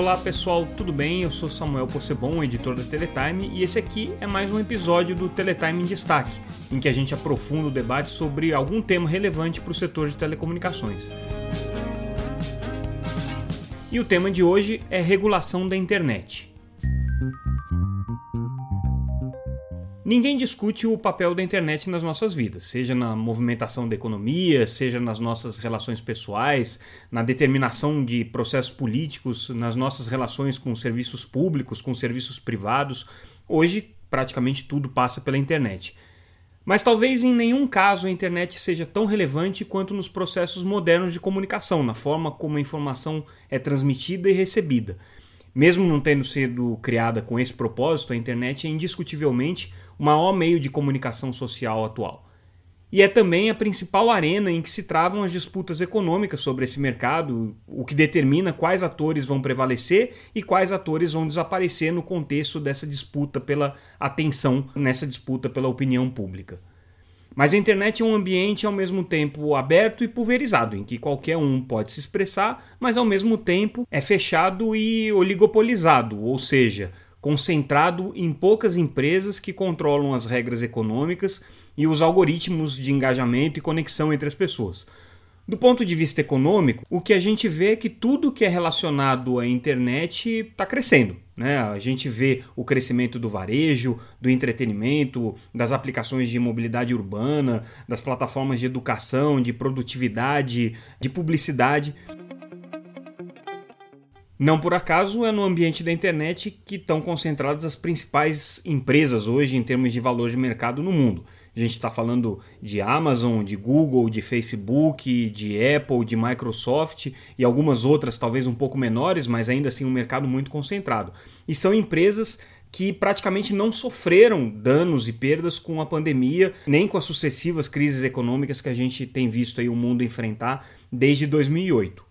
Olá pessoal, tudo bem? Eu sou Samuel Possebon, editor da Teletime, e esse aqui é mais um episódio do Teletime em Destaque, em que a gente aprofunda o debate sobre algum tema relevante para o setor de telecomunicações. E o tema de hoje é regulação da internet. Ninguém discute o papel da internet nas nossas vidas, seja na movimentação da economia, seja nas nossas relações pessoais, na determinação de processos políticos, nas nossas relações com serviços públicos, com serviços privados. Hoje, praticamente tudo passa pela internet. Mas talvez em nenhum caso a internet seja tão relevante quanto nos processos modernos de comunicação, na forma como a informação é transmitida e recebida. Mesmo não tendo sido criada com esse propósito, a internet é indiscutivelmente o maior meio de comunicação social atual. E é também a principal arena em que se travam as disputas econômicas sobre esse mercado, o que determina quais atores vão prevalecer e quais atores vão desaparecer no contexto dessa disputa pela atenção, nessa disputa pela opinião pública. Mas a internet é um ambiente ao mesmo tempo aberto e pulverizado, em que qualquer um pode se expressar, mas ao mesmo tempo é fechado e oligopolizado, ou seja, concentrado em poucas empresas que controlam as regras econômicas e os algoritmos de engajamento e conexão entre as pessoas. Do ponto de vista econômico, o que a gente vê é que tudo que é relacionado à internet está crescendo. Né? A gente vê o crescimento do varejo, do entretenimento, das aplicações de mobilidade urbana, das plataformas de educação, de produtividade, de publicidade. Não por acaso é no ambiente da internet que estão concentradas as principais empresas hoje em termos de valor de mercado no mundo. A gente está falando de Amazon, de Google, de Facebook, de Apple, de Microsoft e algumas outras, talvez um pouco menores, mas ainda assim um mercado muito concentrado. E são empresas que praticamente não sofreram danos e perdas com a pandemia, nem com as sucessivas crises econômicas que a gente tem visto aí o mundo enfrentar desde 2008.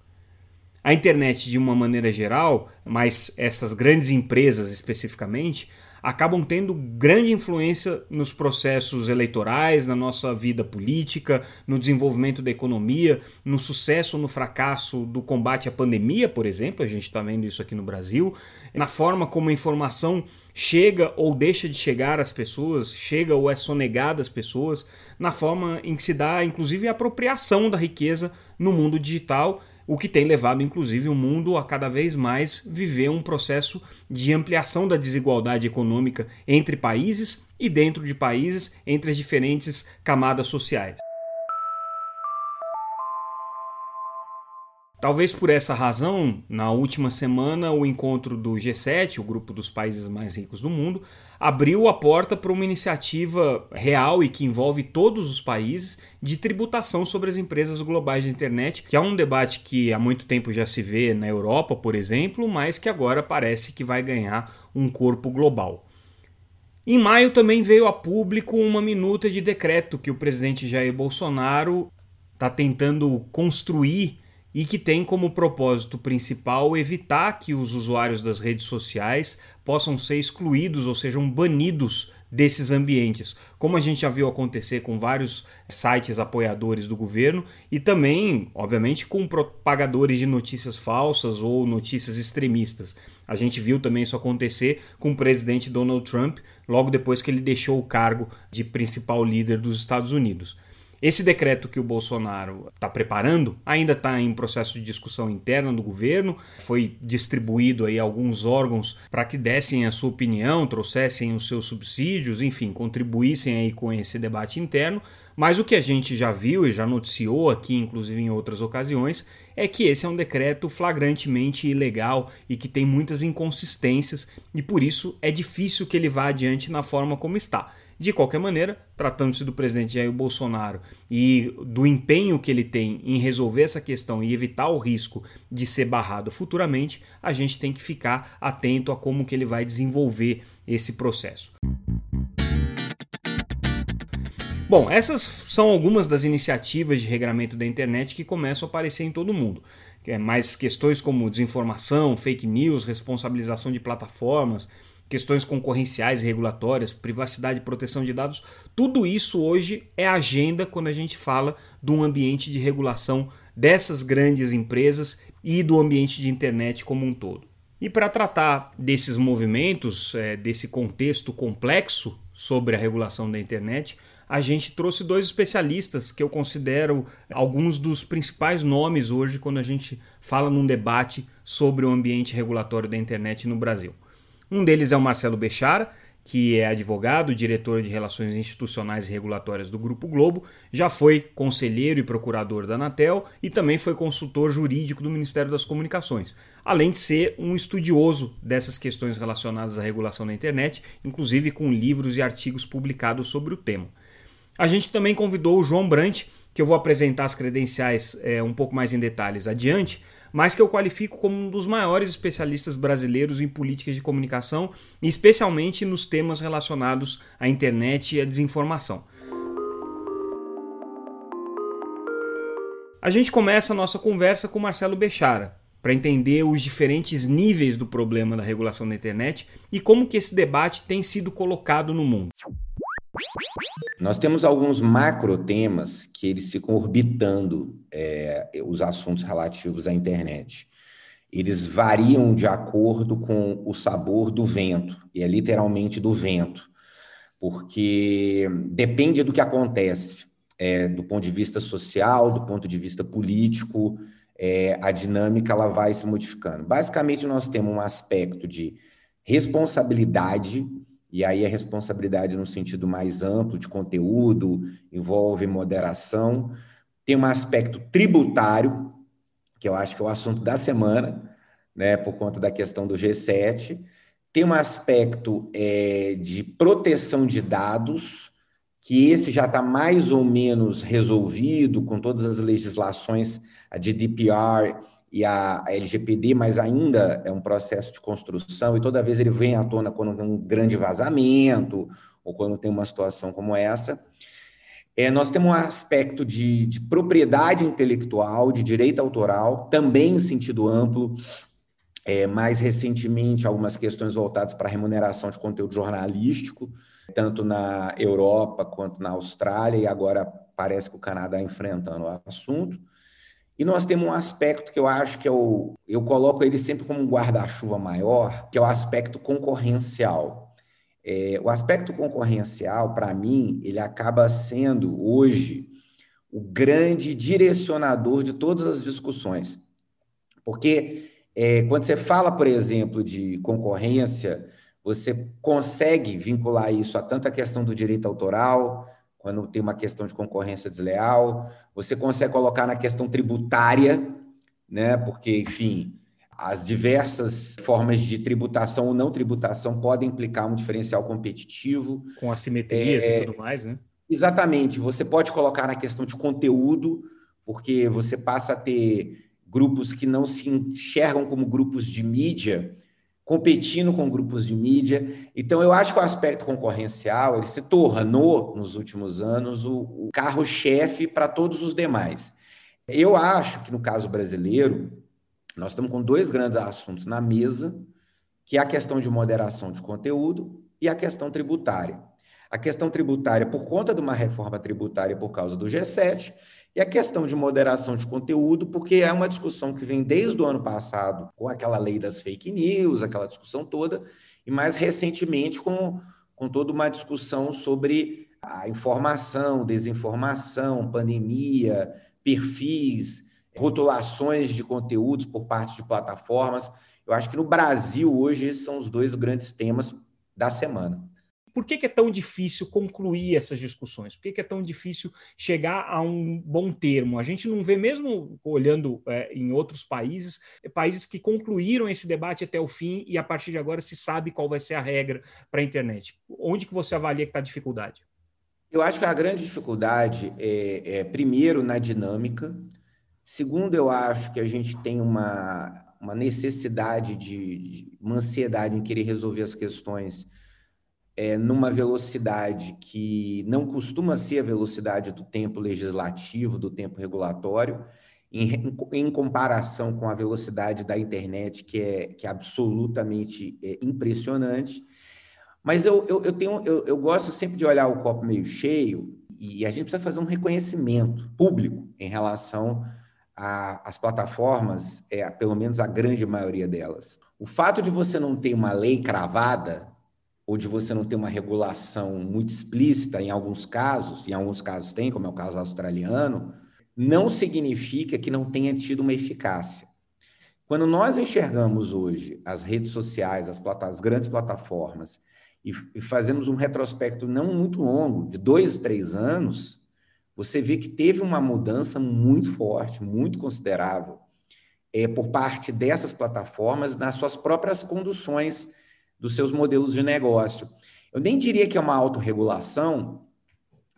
A internet, de uma maneira geral, mas essas grandes empresas especificamente, acabam tendo grande influência nos processos eleitorais, na nossa vida política, no desenvolvimento da economia, no sucesso ou no fracasso do combate à pandemia, por exemplo, a gente está vendo isso aqui no Brasil, na forma como a informação chega ou deixa de chegar às pessoas, chega ou é sonegada às pessoas, na forma em que se dá, inclusive, a apropriação da riqueza no mundo digital o que tem levado inclusive o mundo a cada vez mais viver um processo de ampliação da desigualdade econômica entre países e dentro de países entre as diferentes camadas sociais. Talvez por essa razão, na última semana, o encontro do G7, o grupo dos países mais ricos do mundo, abriu a porta para uma iniciativa real e que envolve todos os países de tributação sobre as empresas globais de internet, que é um debate que há muito tempo já se vê na Europa, por exemplo, mas que agora parece que vai ganhar um corpo global. Em maio também veio a público uma minuta de decreto que o presidente Jair Bolsonaro está tentando construir e que tem como propósito principal evitar que os usuários das redes sociais possam ser excluídos ou sejam banidos desses ambientes, como a gente já viu acontecer com vários sites apoiadores do governo e também, obviamente, com propagadores de notícias falsas ou notícias extremistas. A gente viu também isso acontecer com o presidente Donald Trump logo depois que ele deixou o cargo de principal líder dos Estados Unidos. Esse decreto que o Bolsonaro está preparando ainda está em processo de discussão interna do governo, foi distribuído aí alguns órgãos para que dessem a sua opinião, trouxessem os seus subsídios, enfim, contribuíssem aí com esse debate interno. Mas o que a gente já viu e já noticiou aqui, inclusive em outras ocasiões, é que esse é um decreto flagrantemente ilegal e que tem muitas inconsistências e por isso é difícil que ele vá adiante na forma como está. De qualquer maneira, tratando-se do presidente Jair Bolsonaro e do empenho que ele tem em resolver essa questão e evitar o risco de ser barrado futuramente, a gente tem que ficar atento a como que ele vai desenvolver esse processo. Bom, essas são algumas das iniciativas de regramento da internet que começam a aparecer em todo mundo. É mais questões como desinformação, fake news, responsabilização de plataformas, questões concorrenciais regulatórias, privacidade e proteção de dados, tudo isso hoje é agenda quando a gente fala de um ambiente de regulação dessas grandes empresas e do ambiente de internet como um todo. E para tratar desses movimentos, é, desse contexto complexo sobre a regulação da internet, a gente trouxe dois especialistas que eu considero alguns dos principais nomes hoje quando a gente fala num debate sobre o ambiente regulatório da internet no Brasil. Um deles é o Marcelo Bechara, que é advogado, diretor de Relações Institucionais e Regulatórias do Grupo Globo, já foi conselheiro e procurador da Anatel e também foi consultor jurídico do Ministério das Comunicações, além de ser um estudioso dessas questões relacionadas à regulação da internet, inclusive com livros e artigos publicados sobre o tema. A gente também convidou o João Brant, que eu vou apresentar as credenciais é, um pouco mais em detalhes adiante, mas que eu qualifico como um dos maiores especialistas brasileiros em políticas de comunicação, especialmente nos temas relacionados à internet e à desinformação. A gente começa a nossa conversa com Marcelo Bechara, para entender os diferentes níveis do problema da regulação da internet e como que esse debate tem sido colocado no mundo. Nós temos alguns macro temas que eles ficam orbitando é, os assuntos relativos à internet. Eles variam de acordo com o sabor do vento, e é literalmente do vento, porque depende do que acontece, é, do ponto de vista social, do ponto de vista político, é, a dinâmica ela vai se modificando. Basicamente, nós temos um aspecto de responsabilidade e aí a responsabilidade no sentido mais amplo de conteúdo, envolve moderação. Tem um aspecto tributário, que eu acho que é o assunto da semana, né, por conta da questão do G7. Tem um aspecto é, de proteção de dados, que esse já está mais ou menos resolvido com todas as legislações, a GDPR e a, a, LGPD, mas ainda é um processo de construção e toda vez ele vem à tona quando tem um grande vazamento ou quando tem uma situação como essa. É, nós temos um aspecto de, de propriedade intelectual, de direito autoral, também em sentido amplo, é, mais recentemente algumas questões voltadas para a remuneração de conteúdo jornalístico, tanto na Europa quanto na Austrália, e agora parece que o Canadá enfrentando o assunto. E nós temos um aspecto que eu acho que é o, eu coloco ele sempre como um guarda-chuva maior, que é o aspecto concorrencial. É, o aspecto concorrencial, para mim, ele acaba sendo hoje o grande direcionador de todas as discussões. Porque é, quando você fala, por exemplo, de concorrência, você consegue vincular isso a tanta questão do direito autoral, quando tem uma questão de concorrência desleal, você consegue colocar na questão tributária, né? Porque, enfim, as diversas formas de tributação ou não tributação podem implicar um diferencial competitivo. Com assimetrias é, e tudo mais, né? Exatamente. Você pode colocar na questão de conteúdo, porque você passa a ter grupos que não se enxergam como grupos de mídia, competindo com grupos de mídia. Então, eu acho que o aspecto concorrencial ele se tornou, nos últimos anos, o, o carro-chefe para todos os demais. Eu acho que, no caso brasileiro, nós estamos com dois grandes assuntos na mesa, que é a questão de moderação de conteúdo e a questão tributária. A questão tributária, por conta de uma reforma tributária por causa do G7, e a questão de moderação de conteúdo, porque é uma discussão que vem desde o ano passado, com aquela lei das fake news, aquela discussão toda, e mais recentemente com, com toda uma discussão sobre a informação, desinformação, pandemia, perfis, rotulações de conteúdos por parte de plataformas. Eu acho que no Brasil hoje esses são os dois grandes temas da semana. Por que, que, é tão difícil concluir essas discussões? Por que, que, é tão difícil chegar a um bom termo? A gente não vê, mesmo olhando é, em outros países, países que concluíram esse debate até o fim e a partir de agora se sabe qual vai ser a regra para a internet. Onde que você avalia que está a dificuldade? Eu acho que a grande dificuldade é, é, primeiro, na dinâmica. Segundo, eu acho que a gente tem uma, uma necessidade de, de uma ansiedade em querer resolver as questões é, numa velocidade que não costuma ser a velocidade do tempo legislativo, do tempo regulatório, em, em comparação com a velocidade da internet, que é, que é absolutamente é, impressionante. Mas eu, eu, eu, tenho, eu, eu gosto sempre de olhar o copo meio cheio e a gente precisa fazer um reconhecimento público em relação as plataformas, é, pelo menos a grande maioria delas, o fato de você não ter uma lei cravada, ou de você não ter uma regulação muito explícita em alguns casos, em alguns casos tem, como é o caso australiano, não significa que não tenha tido uma eficácia. Quando nós enxergamos hoje as redes sociais, as, as grandes plataformas, e, e, fazemos um retrospecto não muito longo, de dois, três anos, você vê que teve uma mudança muito forte, muito considerável, é, por parte dessas plataformas nas suas próprias conduções dos seus modelos de negócio. Eu nem diria que é uma autorregulação,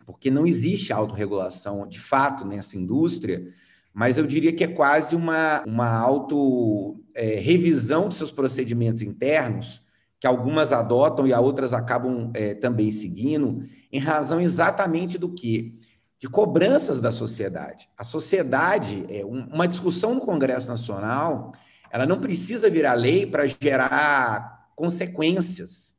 porque não existe autorregulação de fato nessa indústria, mas eu diria que é quase uma, uma auto-revisão é, de seus procedimentos internos, que algumas adotam e outras acabam é, também seguindo, em razão exatamente do que? De cobranças da sociedade. A sociedade, é, uma discussão no Congresso Nacional, ela não precisa virar lei para gerar consequências.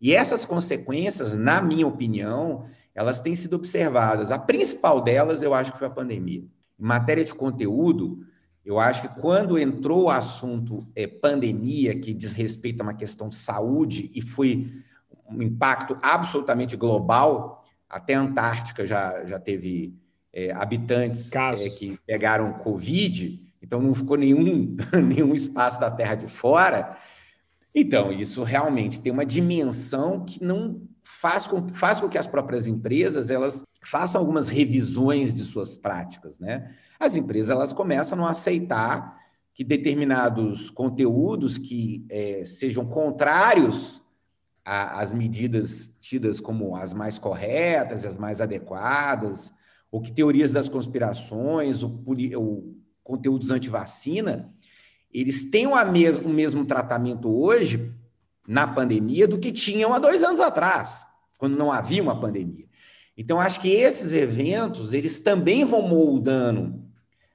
E essas consequências, na minha opinião, elas têm sido observadas. A principal delas, eu acho que foi a pandemia. Em matéria de conteúdo, eu acho que quando entrou o assunto é, pandemia, que diz respeito a uma questão de saúde, e foi um impacto absolutamente global, até a Antártica já, já teve é, habitantes é, que pegaram Covid, então não ficou nenhum, nenhum espaço da Terra de fora. Então, isso realmente tem uma dimensão que não faz com, faz com que as próprias empresas elas façam algumas revisões de suas práticas, né? As empresas elas começam a aceitar que determinados conteúdos que é, sejam contrários às medidas tidas como as mais corretas, as mais adequadas, ou que teorias das conspirações, ou, ou conteúdos anti-vacina, eles têm o mesmo, o mesmo tratamento hoje, na pandemia, do que tinham há dois anos atrás, quando não havia uma pandemia. Então, acho que esses eventos, eles também vão moldando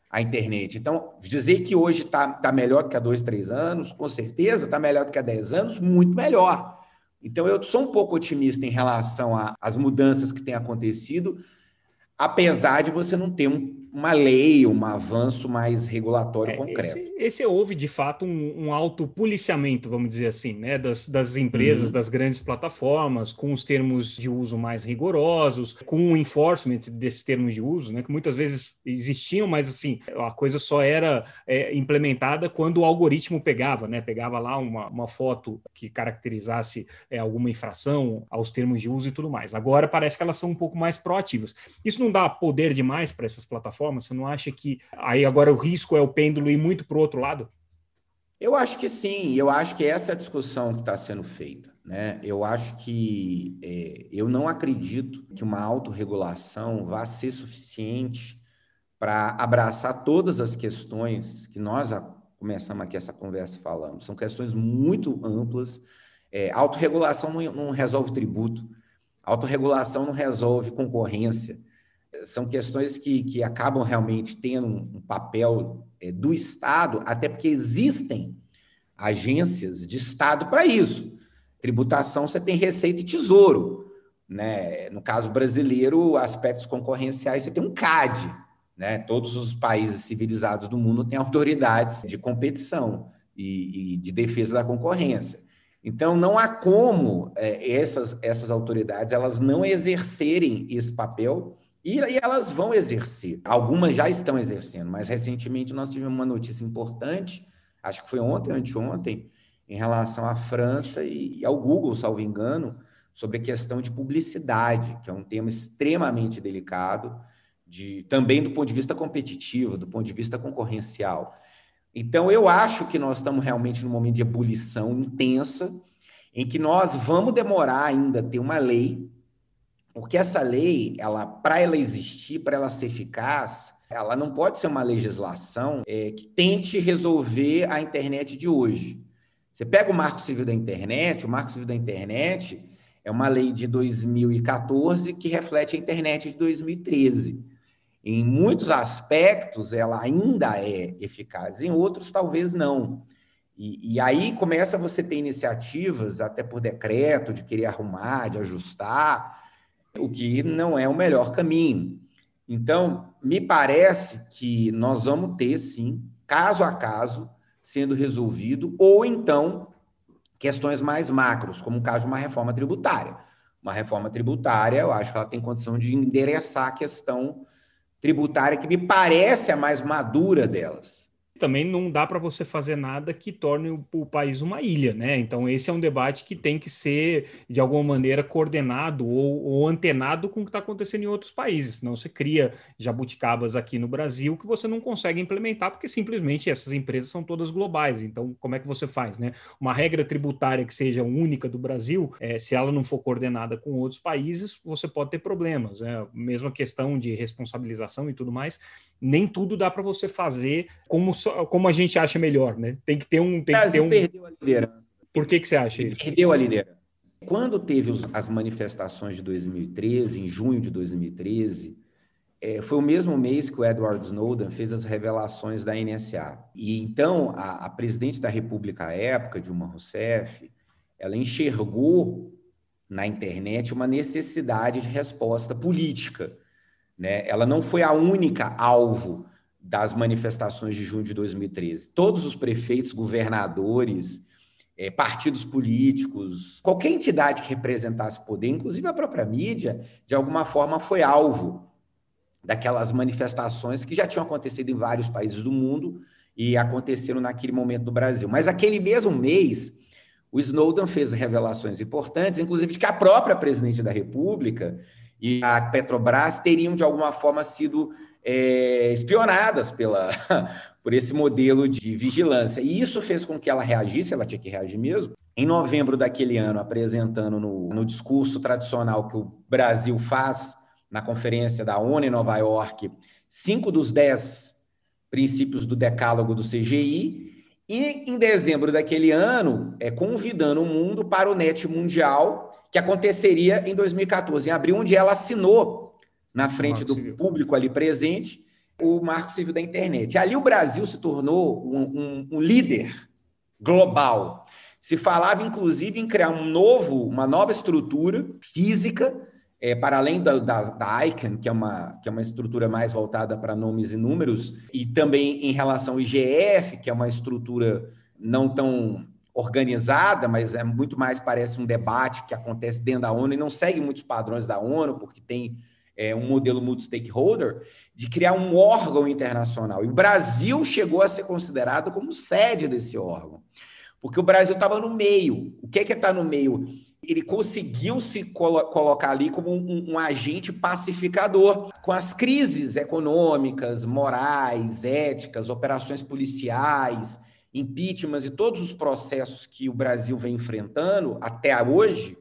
a internet. Então, dizer que hoje está tá melhor do que há dois, três anos, com certeza está melhor do que há dez anos, muito melhor. Então, eu sou um pouco otimista em relação às mudanças que têm acontecido, apesar de você não ter um, uma lei, um avanço mais regulatório é, concreto. Esse, esse, houve, de fato, um, um autopoliciamento, vamos dizer assim, né, das, das empresas, uhum. das grandes plataformas, com os termos de uso mais rigorosos, com o enforcement desses termos de uso, né, que muitas vezes existiam, mas assim, a coisa só era é, implementada quando o algoritmo pegava, né, pegava lá uma, uma foto que caracterizasse é, alguma infração aos termos de uso e tudo mais. Agora parece que elas são um pouco mais proativas. Isso não dá poder demais para essas plataformas? forma? Você não acha que aí agora o risco é o pêndulo ir muito para o outro lado? Eu acho que sim, eu acho que essa é a discussão que está sendo feita. Né? Eu acho que é, eu não acredito que uma autorregulação vá ser suficiente para abraçar todas as questões que nós começamos aqui essa conversa falando. São questões muito amplas. É, autorregulação não, não resolve tributo, autorregulação não resolve concorrência são questões que, que acabam realmente tendo um papel é, do Estado, até porque existem agências de Estado para isso. Tributação, você tem Receita e Tesouro. Né? No caso brasileiro, aspectos concorrenciais, você tem um CAD. Né? Todos os países civilizados do mundo têm autoridades de competição e, e de defesa da concorrência. Então, não há como é, essas, essas autoridades elas não exercerem esse papel e, e elas vão exercer. Algumas já estão exercendo, mas recentemente nós tivemos uma notícia importante, acho que foi ontem, anteontem, em relação à França e ao Google, salvo engano, sobre a questão de publicidade, que é um tema extremamente delicado, de, também do ponto de vista competitivo, do ponto de vista concorrencial. Então, eu acho que nós estamos realmente num momento de ebulição intensa, em que nós vamos demorar ainda a ter uma lei porque essa lei, ela, para ela existir, para ela ser eficaz, ela não pode ser uma legislação é, que tente resolver a internet de hoje. Você pega o Marco Civil da Internet, o Marco Civil da Internet é uma lei de 2014 que reflete a internet de 2013. Em muitos aspectos, ela ainda é eficaz, em outros, talvez não. E, e, aí começa você ter iniciativas, até por decreto, de querer arrumar, de ajustar, o que não é o melhor caminho. Então, me parece que nós vamos ter, sim, caso a caso, sendo resolvido, ou então questões mais macros, como o caso de uma reforma tributária. Uma reforma tributária, eu acho que ela tem condição de endereçar a questão tributária, que me parece a mais madura delas também não dá para você fazer nada que torne o, o, país uma ilha, né? Então, esse é um debate que tem que ser, de alguma maneira, coordenado ou, ou antenado com o que está acontecendo em outros países. Senão você cria jabuticabas aqui no Brasil que você não consegue implementar, porque simplesmente essas empresas são todas globais. Então, como é que você faz, né? Uma regra tributária que seja única do Brasil, é, se ela não for coordenada com outros países, você pode ter problemas. Né? Mesma questão de responsabilização e tudo mais, nem tudo dá para você fazer como como a gente acha melhor, né? Tem que ter um. Tem que ter um... perdeu a liderança. Por que, que você acha isso? Perdeu a liderança. Quando teve os, as manifestações de 2013, em junho de 2013, é, foi o mesmo mês que o Edward Snowden fez as revelações da NSA. E então a, a presidente da República à época, Dilma Rousseff, ela enxergou na internet uma necessidade de resposta política. Né? Ela não foi a única alvo das manifestações de junho de 2013. Todos os prefeitos, governadores, é, partidos políticos, qualquer entidade que representasse poder, inclusive a própria mídia, de alguma forma foi alvo daquelas manifestações que já tinham acontecido em vários países do mundo e aconteceram naquele momento no Brasil. Mas aquele mesmo mês, o Snowden fez revelações importantes, inclusive de que a própria presidente da República e a Petrobras teriam, de alguma forma, sido é, espionadas pela, por esse modelo de vigilância. E isso fez com que ela reagisse, ela tinha que reagir mesmo. Em novembro daquele ano, apresentando no, no discurso tradicional que o Brasil faz na conferência da ONU em Nova York, cinco dos dez princípios do decálogo do CGI, e em dezembro daquele ano, é, convidando o mundo para o NET Mundial, que aconteceria em 2014, em abril, onde ela assinou na frente do civil. público ali presente, o Marco Civil da Internet. Ali o Brasil se tornou um, um, um líder global. Se falava, inclusive, em criar um novo, uma nova estrutura física, é, para além da, da, da, ICANN, que é, uma, que é uma estrutura mais voltada para nomes e números, e também em relação ao IGF, que é uma estrutura não tão organizada, mas é muito mais parece um debate que acontece dentro da ONU e não segue muitos padrões da ONU, porque tem é, um modelo multi-stakeholder, de criar um órgão internacional. E o Brasil chegou a ser considerado como sede desse órgão, porque o Brasil estava no meio. O que é que está no meio? Ele conseguiu se colo colocar ali como um, um, agente pacificador com as crises econômicas, morais, éticas, operações policiais, impeachments e todos os processos que o Brasil vem enfrentando até hoje.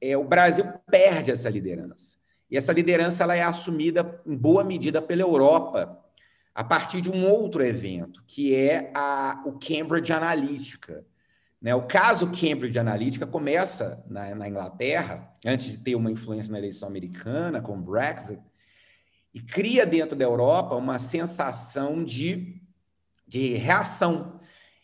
É, o Brasil perde essa liderança. E essa liderança ela é assumida em boa medida pela Europa a partir de um outro evento, que é a, o Cambridge Analytica. Né? O caso Cambridge Analytica começa na, na, Inglaterra, antes de ter uma influência na eleição americana, com o Brexit, e cria dentro da Europa uma sensação de, de reação.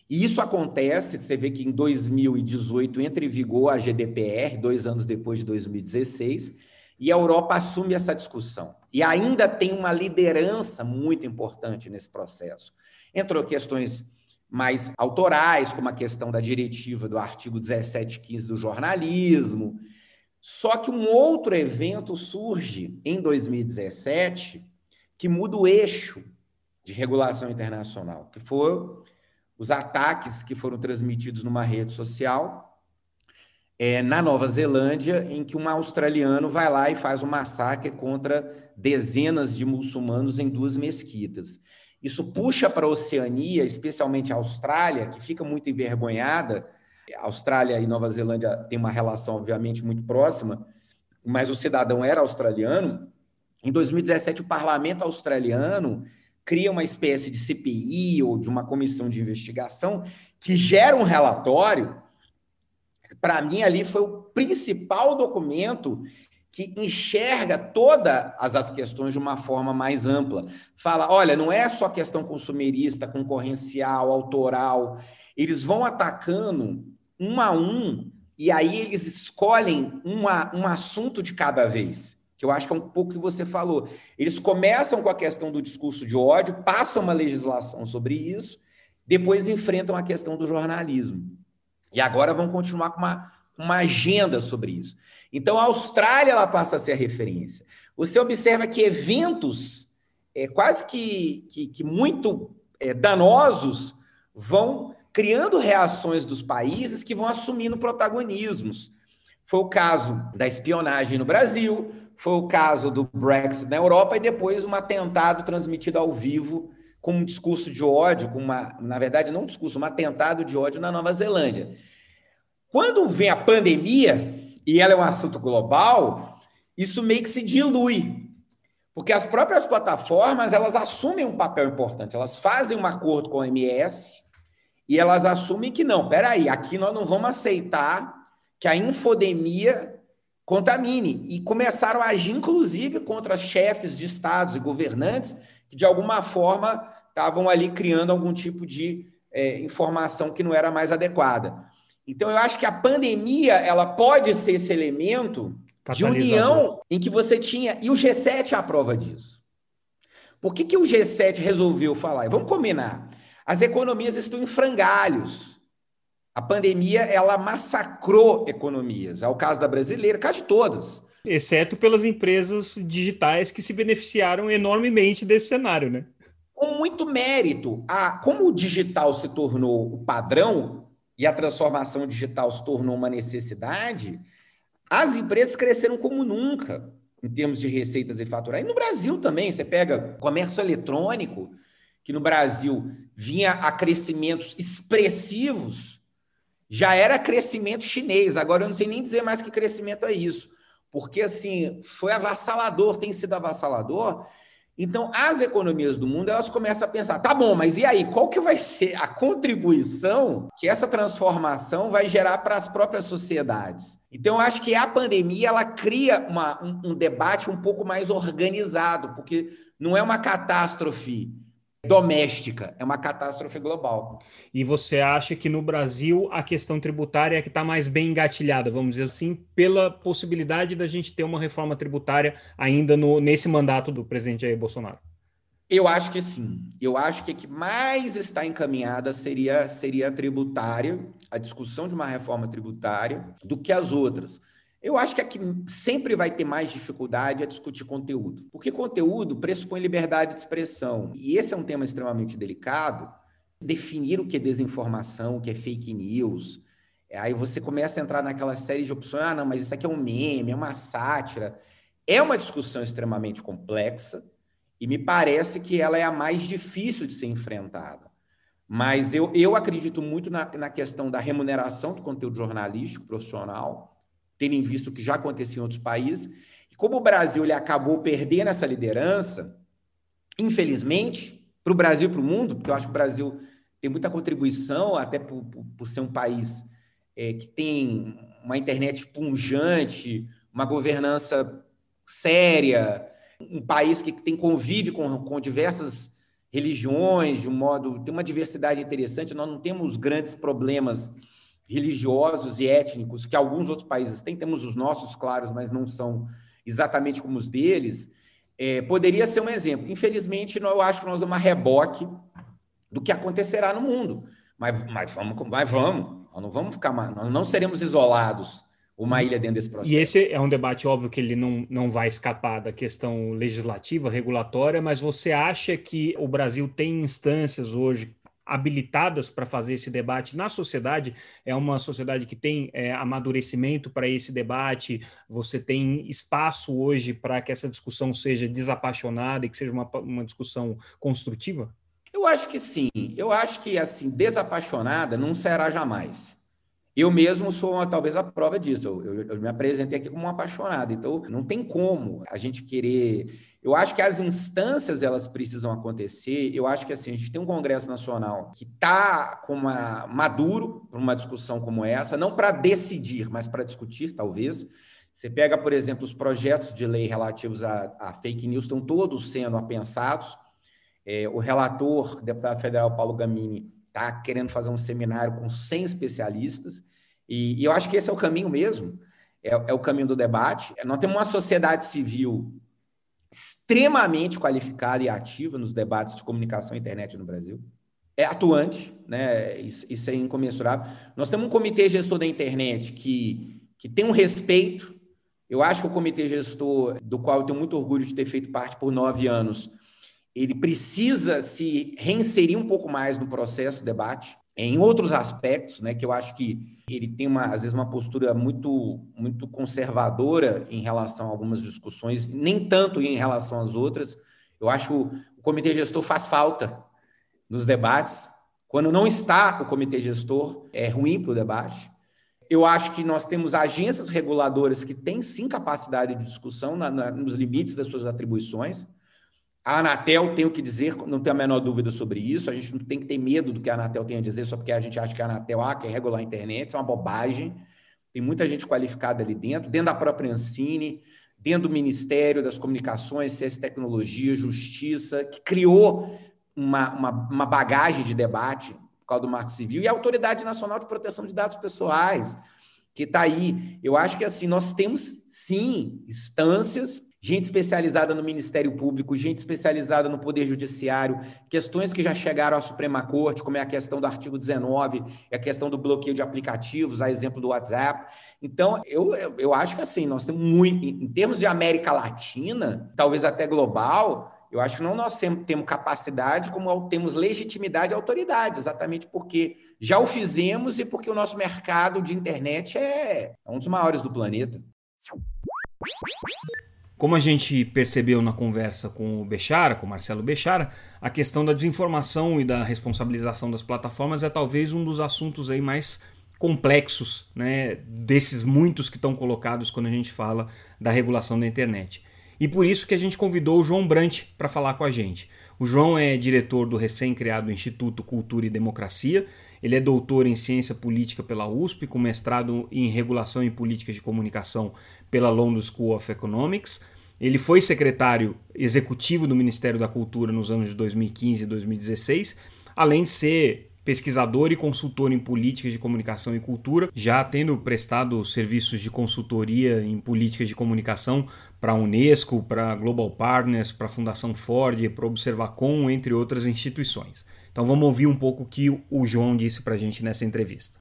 E isso acontece, você vê que em 2018 entra em vigor a GDPR, dois anos depois de 2016, e a Europa assume essa discussão. E ainda tem uma liderança muito importante nesse processo. Entrou questões mais autorais, como a questão da diretiva do artigo 1715 do jornalismo. Só que um outro evento surge em 2017 que muda o eixo de regulação internacional, que foram os ataques que foram transmitidos numa rede social é, na Nova Zelândia, em que um australiano vai lá e faz um massacre contra dezenas de muçulmanos em duas mesquitas. Isso puxa para a Oceania, especialmente a Austrália, que fica muito envergonhada. A Austrália e Nova Zelândia têm uma relação, obviamente, muito próxima, mas o cidadão era australiano. Em 2017, o parlamento australiano cria uma espécie de CPI ou de uma comissão de investigação que gera um relatório para mim, ali foi o principal documento que enxerga todas as questões de uma forma mais ampla. Fala, olha, não é só questão consumerista, concorrencial, autoral. Eles vão atacando um a um e aí eles escolhem uma, um assunto de cada vez. Que eu acho que é um pouco que você falou. Eles começam com a questão do discurso de ódio, passam uma legislação sobre isso, depois enfrentam a questão do jornalismo. E agora vão continuar com uma, uma agenda sobre isso. Então, a Austrália ela passa a ser a referência. Você observa que eventos é, quase que, que, que muito é, danosos vão criando reações dos países que vão assumindo protagonismos. Foi o caso da espionagem no Brasil, foi o caso do Brexit na Europa e depois um atentado transmitido ao vivo com um discurso de ódio, com uma, na verdade, não um discurso, um atentado de ódio na Nova Zelândia. Quando vem a pandemia, e ela é um assunto global, isso meio que se dilui. Porque as próprias plataformas, elas assumem um papel importante, elas fazem um acordo com a OMS e elas assumem que não, peraí, aqui nós não vamos aceitar que a infodemia contamine. E começaram a agir, inclusive, contra chefes de estados e governantes que, de alguma forma, estavam ali criando algum tipo de é, informação que não era mais adequada. Então, eu acho que a pandemia ela pode ser esse elemento de união em que você tinha. E o G7 é a prova disso. Por que, que o G7 resolveu falar? Vamos combinar. As economias estão em frangalhos. A pandemia ela massacrou economias. É o caso da brasileira, caso de todas. Exceto pelas empresas digitais que se beneficiaram enormemente desse cenário, né? Com muito mérito. A, como o digital se tornou o padrão e a transformação digital se tornou uma necessidade, as empresas cresceram como nunca em termos de receitas e faturar. E no Brasil também, você pega comércio eletrônico, que no Brasil vinha a crescimentos expressivos, já era crescimento chinês. Agora eu não sei nem dizer mais que crescimento é isso, porque assim foi avassalador, tem sido avassalador. Então, as economias do mundo, elas começam a pensar, tá bom, mas e aí, qual que vai ser a contribuição que essa transformação vai gerar para as próprias sociedades? Então, eu acho que a pandemia, ela cria uma, um, um debate um pouco mais organizado, porque não é uma catástrofe doméstica, é uma catástrofe global. E você acha que no Brasil a questão tributária é que está mais bem engatilhada, vamos dizer assim, pela possibilidade da gente ter uma reforma tributária ainda no, nesse mandato do presidente Jair Bolsonaro? Eu acho que sim. Eu acho que a que mais está encaminhada seria, seria a tributária, a discussão de uma reforma tributária, do que as outras. Eu acho que a que sempre vai ter mais dificuldade é discutir conteúdo, porque conteúdo pressupõe liberdade de expressão. E esse é um tema extremamente delicado. Definir o que é desinformação, o que é fake news. Aí você começa a entrar naquela série de opções. Ah, não, mas isso aqui é um meme, é uma sátira. É uma discussão extremamente complexa e me parece que ela é a mais difícil de ser enfrentada. Mas eu, eu acredito muito na, na questão da remuneração do conteúdo jornalístico profissional terem visto o que já acontecia em outros países. E como o Brasil ele acabou perdendo essa liderança, infelizmente, para o Brasil e para o mundo, porque eu acho que o Brasil tem muita contribuição, até por, por, por ser um país é, que tem uma internet punjante, uma governança séria, um país que tem convive com, com diversas religiões, de um modo, tem uma diversidade interessante, nós não temos grandes problemas religiosos e étnicos que alguns outros países têm, temos os nossos, claros, mas não são exatamente como os deles, é, poderia ser um exemplo. Infelizmente, eu acho que nós vamos a reboque do que acontecerá no mundo. Mas, mas vamos, mas vamos, nós não vamos ficar, nós não seremos isolados uma ilha dentro desse processo. E esse é um debate óbvio que ele não, não vai escapar da questão legislativa, regulatória, mas você acha que o Brasil tem instâncias hoje habilitadas para fazer esse debate na sociedade. É uma sociedade que tem é, amadurecimento para esse debate. Você tem espaço hoje para que essa discussão seja desapaixonada e que seja uma, uma discussão construtiva? Eu acho que sim. Eu acho que assim desapaixonada não será jamais. Eu mesmo sou uma, talvez a prova disso. Eu, eu, eu me apresentei aqui como um apaixonado. Então, não tem como a gente querer eu acho que as instâncias elas precisam acontecer. Eu acho que assim a gente tem um Congresso Nacional que está com uma maduro para uma discussão como essa, não para decidir, mas para discutir, talvez. Você pega, por exemplo, os projetos de lei relativos a, a fake news estão todos sendo apensados. É, o relator, deputado federal Paulo Gamini, está querendo fazer um seminário com 100 especialistas, e, e eu acho que esse é o caminho mesmo. é, é o caminho do debate. Nós temos uma sociedade civil extremamente qualificada e ativa nos debates de comunicação e internet no Brasil. É atuante, né? Isso, isso é incomensurável. Nós temos um comitê gestor da internet que, que tem um respeito. Eu acho que o comitê gestor, do qual eu tenho muito orgulho de ter feito parte por nove anos, ele precisa se reinserir um pouco mais no processo do debate em outros aspectos, né, que eu acho que ele tem uma, às vezes uma postura muito muito conservadora em relação a algumas discussões, nem tanto em relação às outras. Eu acho que o, comitê gestor faz falta nos debates. Quando não está o comitê gestor, é ruim para o debate. Eu acho que nós temos agências reguladoras que têm sim capacidade de discussão na, na, nos limites das suas atribuições. A Anatel tem o que dizer, não tenho a menor dúvida sobre isso. A gente não tem que ter medo do que a Anatel tem a dizer só porque a gente acha que a Anatel ah, quer regular a internet. Isso é uma bobagem. Tem muita gente qualificada ali dentro, dentro da própria Ancine, dentro do Ministério das Comunicações, Ciência e Tecnologia, Justiça, que criou uma, uma, uma bagagem de debate por causa do Marco Civil, e a Autoridade Nacional de Proteção de Dados Pessoais, que está aí. Eu acho que assim, nós temos sim instâncias gente especializada no Ministério Público, gente especializada no Poder Judiciário, questões que já chegaram à Suprema Corte, como é a questão do artigo 19, a questão do bloqueio de aplicativos, a exemplo do WhatsApp. Então, eu, eu acho que assim, nós temos muito, em termos de América Latina, talvez até global, eu acho que não nós temos capacidade, como temos legitimidade e autoridade, exatamente porque já o fizemos e porque o nosso mercado de internet é, é um dos maiores do planeta. Como a gente percebeu na conversa com o Bechara, com o Marcelo Bechara, a questão da desinformação e da responsabilização das plataformas é talvez um dos assuntos aí mais complexos, né, desses muitos que estão colocados quando a gente fala da regulação da internet. E por isso que a gente convidou o João Brant para falar com a gente. O João é diretor do recém-criado Instituto Cultura e Democracia. Ele é doutor em Ciência Política pela USP, com mestrado em Regulação e Políticas de Comunicação pela London School of Economics. Ele foi secretário executivo do Ministério da Cultura nos anos de 2015 e 2016, além de ser pesquisador e consultor em políticas de comunicação e cultura, já tendo prestado serviços de consultoria em políticas de comunicação para a Unesco, para a Global Partners, para a Fundação Ford, para a Observacom, entre outras instituições. Então vamos ouvir um pouco o que o João disse para a gente nessa entrevista.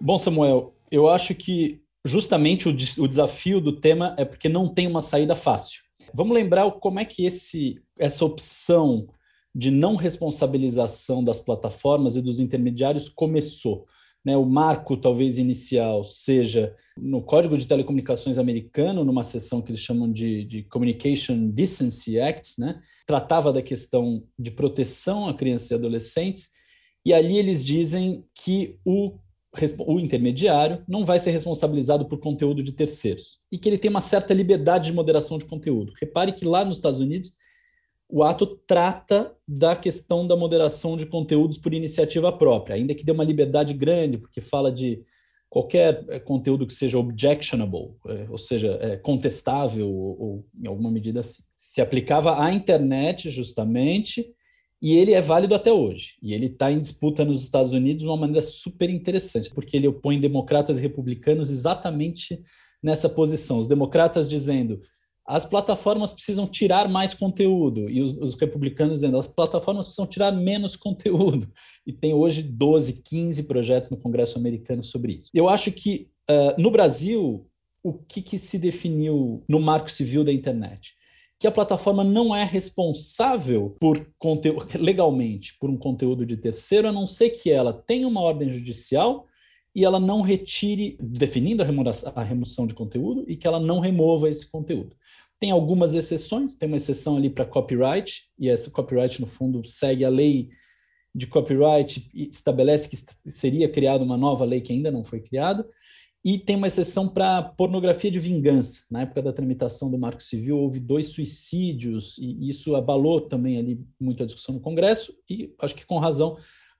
Bom, Samuel, eu acho que justamente o, o desafio do tema é porque não tem uma saída fácil. Vamos lembrar como é que esse, essa opção de não responsabilização das plataformas e dos intermediários começou. Né? O marco, talvez inicial, seja no Código de Telecomunicações americano, numa seção que eles chamam de, de Communication Decency Act, né? tratava da questão de proteção a crianças e adolescentes, e ali eles dizem que o o intermediário não vai ser responsabilizado por conteúdo de terceiros e que ele tem uma certa liberdade de moderação de conteúdo. Repare que lá nos Estados Unidos o ato trata da questão da moderação de conteúdos por iniciativa própria, ainda que dê uma liberdade grande, porque fala de qualquer eh, conteúdo que seja objectionable, é, ou seja, é, contestável ou, ou, em alguma medida assim. Se aplicava à internet, justamente, e ele é válido até hoje. E ele está em disputa nos Estados Unidos de uma maneira super interessante, porque ele opõe democratas e republicanos exatamente nessa posição. Os democratas dizendo as plataformas precisam tirar mais conteúdo, e os, os, republicanos dizendo as plataformas precisam tirar menos conteúdo. E tem hoje 12, 15 projetos no Congresso americano sobre isso. Eu acho que uh, no Brasil, o que, que se definiu no marco civil da internet? Que a plataforma não é responsável por conteúdo, legalmente por um conteúdo de terceiro, a não ser que ela tenha uma ordem judicial e ela não retire, definindo a remoção de conteúdo, e que ela não remova esse conteúdo. Tem algumas exceções, tem uma exceção ali para copyright, e essa copyright, no fundo, segue a lei de copyright e estabelece que seria criada uma nova lei que ainda não foi criada, e tem uma exceção para pornografia de vingança. Na época da tramitação do Marco Civil, houve dois suicídios, e isso abalou também ali muito a discussão no Congresso, e acho que com razão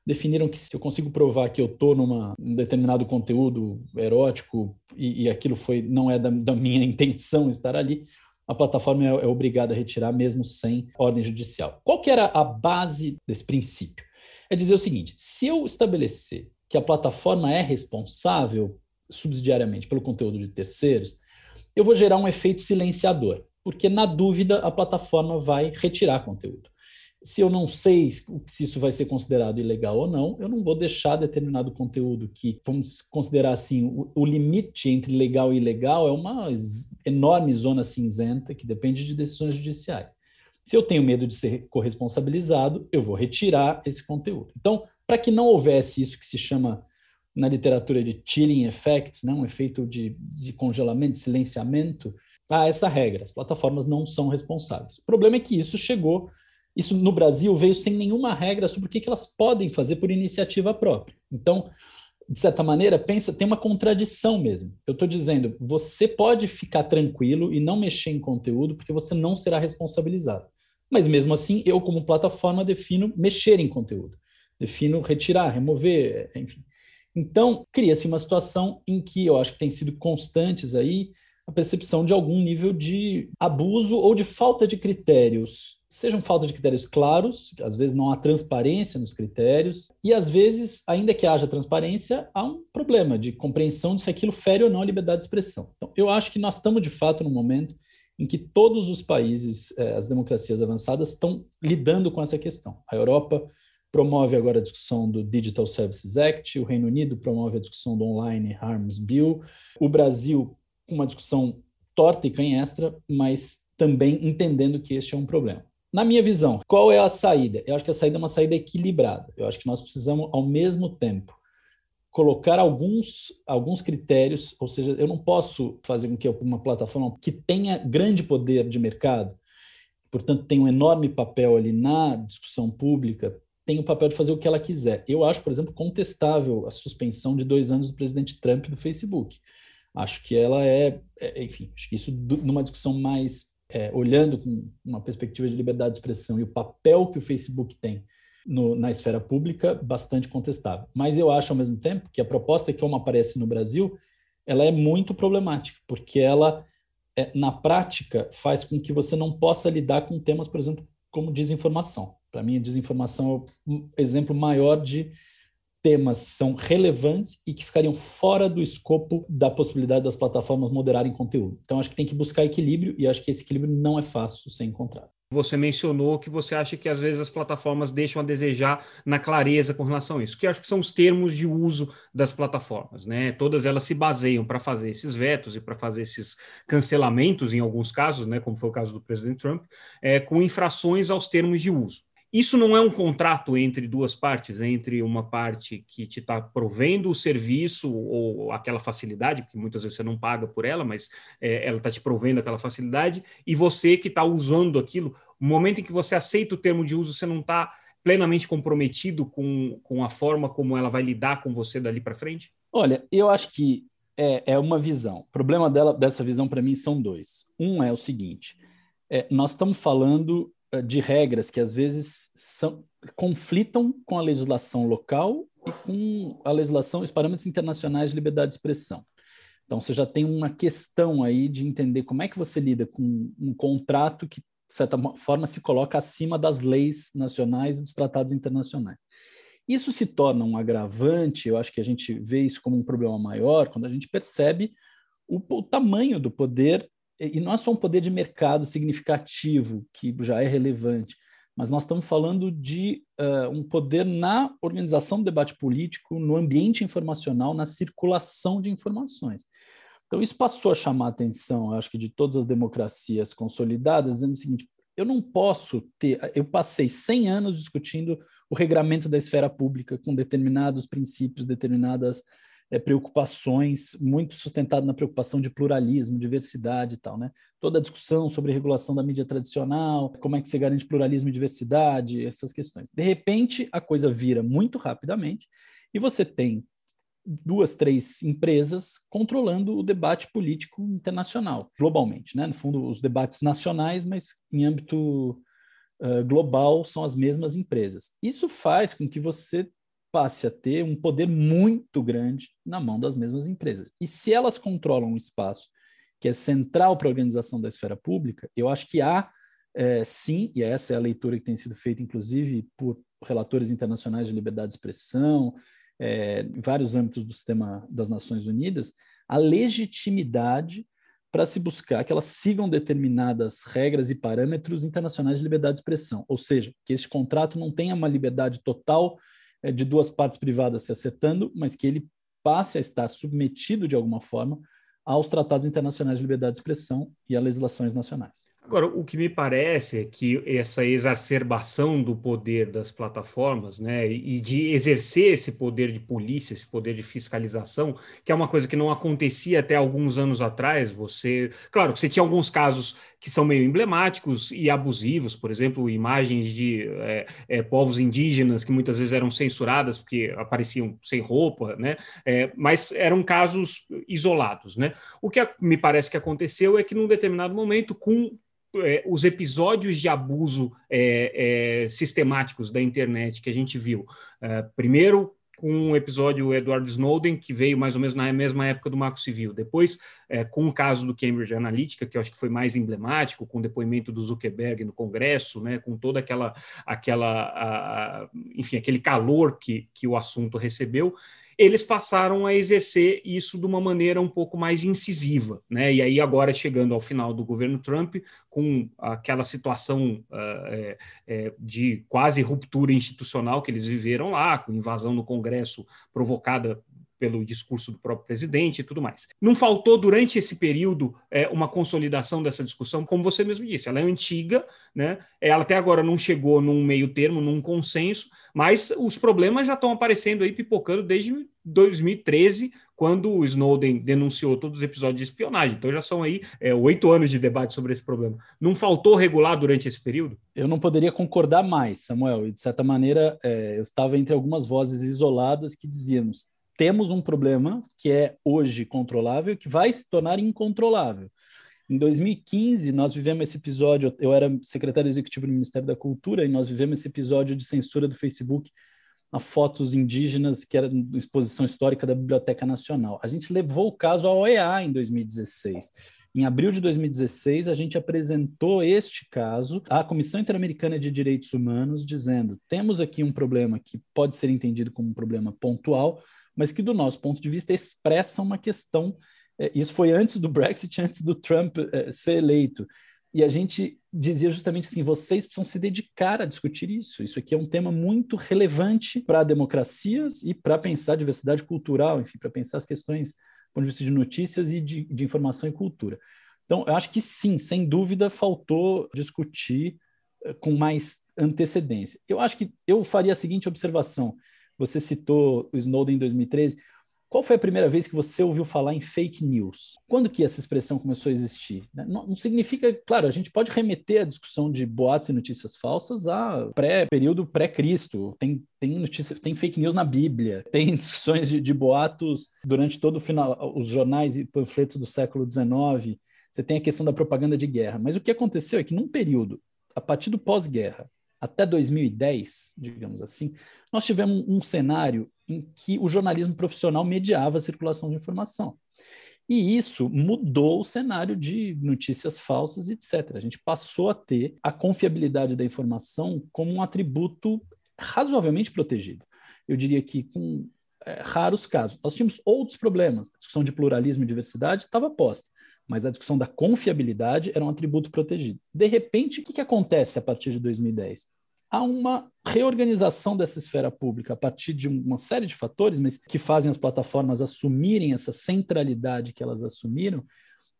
definiram que se eu consigo provar que eu estou num determinado conteúdo erótico e, e aquilo foi não é da, da minha intenção estar ali, a plataforma é, é obrigada a retirar mesmo sem ordem judicial. Qual que era a base desse princípio? É dizer o seguinte: se eu estabelecer que a plataforma é responsável subsidiariamente pelo conteúdo de terceiros, eu vou gerar um efeito silenciador, porque na dúvida a plataforma vai retirar conteúdo. Se eu não sei se isso vai ser considerado ilegal ou não, eu não vou deixar determinado conteúdo que, vamos considerar assim, o, o limite entre legal e ilegal é uma enorme zona cinzenta que depende de decisões judiciais. Se eu tenho medo de ser corresponsabilizado, eu vou retirar esse conteúdo. Então, para que não houvesse isso que se chama na literatura de chilling effect, né, um efeito de, de congelamento, de silenciamento, há essa regra. As plataformas não são responsáveis. O problema é que isso chegou, isso no Brasil veio sem nenhuma regra sobre o que, que elas podem fazer por iniciativa própria. Então, de certa maneira, pensa, tem uma contradição mesmo. Eu estou dizendo, você pode ficar tranquilo e não mexer em conteúdo porque você não será responsabilizado. Mas mesmo assim, eu, como plataforma, defino mexer em conteúdo, defino retirar, remover, enfim. Então, cria-se uma situação em que eu acho que tem sido constantes aí a percepção de algum nível de abuso ou de falta de critérios, sejam falta de critérios claros, às vezes não há transparência nos critérios, e às vezes, ainda que haja transparência, há um problema de compreensão de se aquilo fere ou não a liberdade de expressão. Então, eu acho que nós estamos de fato no momento em que todos os países, eh, as democracias avançadas, estão lidando com essa questão. A Europa promove agora a discussão do Digital Services Act, o Reino Unido promove a discussão do Online Harms Bill, o Brasil uma discussão torta e canhestra, mas também entendendo que este é um problema. Na minha visão, qual é a saída? Eu acho que a saída é uma saída equilibrada. Eu acho que nós precisamos, ao mesmo tempo, colocar alguns, alguns critérios, ou seja, eu não posso fazer com que uma plataforma que tenha grande poder de mercado, portanto tem um enorme papel ali na discussão pública, tem o papel de fazer o que ela quiser. Eu acho, por exemplo, contestável a suspensão de dois anos do presidente Trump do Facebook. Acho que ela é, é enfim, acho que isso numa discussão mais é, olhando com uma perspectiva de liberdade de expressão e o papel que o Facebook tem no, na esfera pública bastante contestável. Mas eu acho, ao mesmo tempo, que a proposta que como aparece no Brasil, ela é muito problemática, porque ela, é, na prática, faz com que você não possa lidar com temas, por exemplo, como desinformação. Para mim, a desinformação é o exemplo maior de temas são relevantes e que ficariam fora do escopo da possibilidade das plataformas moderarem conteúdo. Então, acho que tem que buscar equilíbrio e acho que esse equilíbrio não é fácil ser encontrado. Você mencionou que você acha que às vezes as plataformas deixam a desejar na clareza com relação a isso, que acho que são os termos de uso das plataformas, né? Todas elas se baseiam para fazer esses vetos e para fazer esses cancelamentos, em alguns casos, né? Como foi o caso do presidente Trump, é, com infrações aos termos de uso. Isso não é um contrato entre duas partes, entre uma parte que te está provendo o serviço ou aquela facilidade, porque muitas vezes você não paga por ela, mas é, ela está te provendo aquela facilidade, e você que está usando aquilo. No momento em que você aceita o termo de uso, você não está plenamente comprometido com, com a forma como ela vai lidar com você dali para frente? Olha, eu acho que é, é uma visão. O problema dela, dessa visão, para mim, são dois. Um é o seguinte: é, nós estamos falando de regras que às vezes são, conflitam com a legislação local e com a legislação, os parâmetros internacionais de liberdade de expressão. Então, você já tem uma questão aí de entender como é que você lida com um contrato que, de certa forma, se coloca acima das leis nacionais e dos tratados internacionais. Isso se torna um agravante, eu acho que a gente vê isso como um problema maior quando a gente percebe o, o tamanho do poder e não é só um poder de mercado significativo, que já é relevante, mas nós estamos falando de uh, um poder na organização do debate político, no ambiente informacional, na circulação de informações. Então, isso passou a chamar a atenção, acho que, de todas as democracias consolidadas, dizendo o seguinte: eu não posso ter. Eu passei 100 anos discutindo o regramento da esfera pública com determinados princípios, determinadas é, preocupações, muito sustentado na preocupação de pluralismo, diversidade e tal, né? Toda a discussão sobre regulação da mídia tradicional, como é que se garante pluralismo e diversidade, essas questões. De repente, a coisa vira muito rapidamente e você tem duas, três empresas controlando o debate político internacional, globalmente, né? No fundo, os debates nacionais, mas em âmbito uh, global são as mesmas empresas. Isso faz com que você passe a ter um poder muito grande na mão das mesmas empresas. E se elas controlam um espaço que é central para a organização da esfera pública, eu acho que há, é, sim, e essa é a leitura que tem sido feita, inclusive, por relatores internacionais de liberdade de expressão, é, em vários âmbitos do sistema das Nações Unidas, a legitimidade para se buscar que elas sigam determinadas regras e parâmetros internacionais de liberdade de expressão, ou seja, que esse contrato não tenha uma liberdade total de duas partes privadas se acertando, mas que ele passe a estar submetido de alguma forma aos tratados internacionais de liberdade de expressão e a legislações nacionais. Agora, o que me parece é que essa exacerbação do poder das plataformas, né, e de exercer esse poder de polícia, esse poder de fiscalização, que é uma coisa que não acontecia até alguns anos atrás. Você, claro, você tinha alguns casos que são meio emblemáticos e abusivos, por exemplo, imagens de é, é, povos indígenas que muitas vezes eram censuradas porque apareciam sem roupa, né, é, mas eram casos isolados, né. O que me parece que aconteceu é que num determinado momento, com é, os episódios de abuso é, é, sistemáticos da internet que a gente viu. É, primeiro, com o episódio Edward Snowden, que veio mais ou menos na mesma época do Marco Civil. Depois, é, com o caso do Cambridge Analytica, que eu acho que foi mais emblemático, com o depoimento do Zuckerberg no Congresso, né, com toda aquela, aquela a, enfim, aquele calor que, que o assunto recebeu eles passaram a exercer isso de uma maneira um pouco mais incisiva, né? E aí agora chegando ao final do governo Trump, com aquela situação uh, é, de quase ruptura institucional que eles viveram lá, com invasão no Congresso provocada pelo discurso do próprio presidente e tudo mais. Não faltou durante esse período é, uma consolidação dessa discussão, como você mesmo disse, ela é antiga, né? Ela até agora não chegou num meio termo, num consenso, mas os problemas já estão aparecendo aí, pipocando desde 2013, quando o Snowden denunciou todos os episódios de espionagem. Então já são aí é, oito anos de debate sobre esse problema. Não faltou regular durante esse período? Eu não poderia concordar mais, Samuel. E de certa maneira, é, eu estava entre algumas vozes isoladas que dizíamos temos um problema que é hoje controlável que vai se tornar incontrolável. Em 2015, nós vivemos esse episódio. Eu era secretário executivo do Ministério da Cultura e nós vivemos esse episódio de censura do Facebook a fotos indígenas, que era exposição histórica da Biblioteca Nacional. A gente levou o caso à OEA em 2016. Em abril de 2016, a gente apresentou este caso à Comissão Interamericana de Direitos Humanos, dizendo: temos aqui um problema que pode ser entendido como um problema pontual, mas que, do nosso ponto de vista, expressa uma questão. É, isso foi antes do Brexit, antes do Trump é, ser eleito. E a gente dizia justamente assim: vocês precisam se dedicar a discutir isso. Isso aqui é um tema muito relevante para democracias e para pensar diversidade cultural, enfim, para pensar as questões do ponto de vista de notícias e de, de informação e cultura. Então, eu acho que sim, sem dúvida, faltou discutir eh, com mais antecedência. Eu acho que eu faria a seguinte observação: você citou o Snowden em 2013. Qual foi a primeira vez que você ouviu falar em fake news? Quando que essa expressão começou a existir? Né? Não, não significa, claro, a gente pode remeter a discussão de boatos e notícias falsas a pré período pré-Cristo. Tem tem notícias, tem fake news na Bíblia, tem discussões de, de boatos durante todo o final, os jornais e panfletos do século XIX. Você tem a questão da propaganda de guerra. Mas o que aconteceu é que num período, a partir do pós-guerra, até 2010, digamos assim, nós tivemos um cenário em que o jornalismo profissional mediava a circulação de informação. E isso mudou o cenário de notícias falsas, etc. A gente passou a ter a confiabilidade da informação como um atributo razoavelmente protegido. Eu diria que com é, raros casos. Nós tínhamos outros problemas. A discussão de pluralismo e diversidade estava posta, mas a discussão da confiabilidade era um atributo protegido. De repente, o que, que acontece a partir de 2010? há uma reorganização dessa esfera pública a partir de uma série de fatores, mas que fazem as plataformas assumirem essa centralidade que elas assumiram.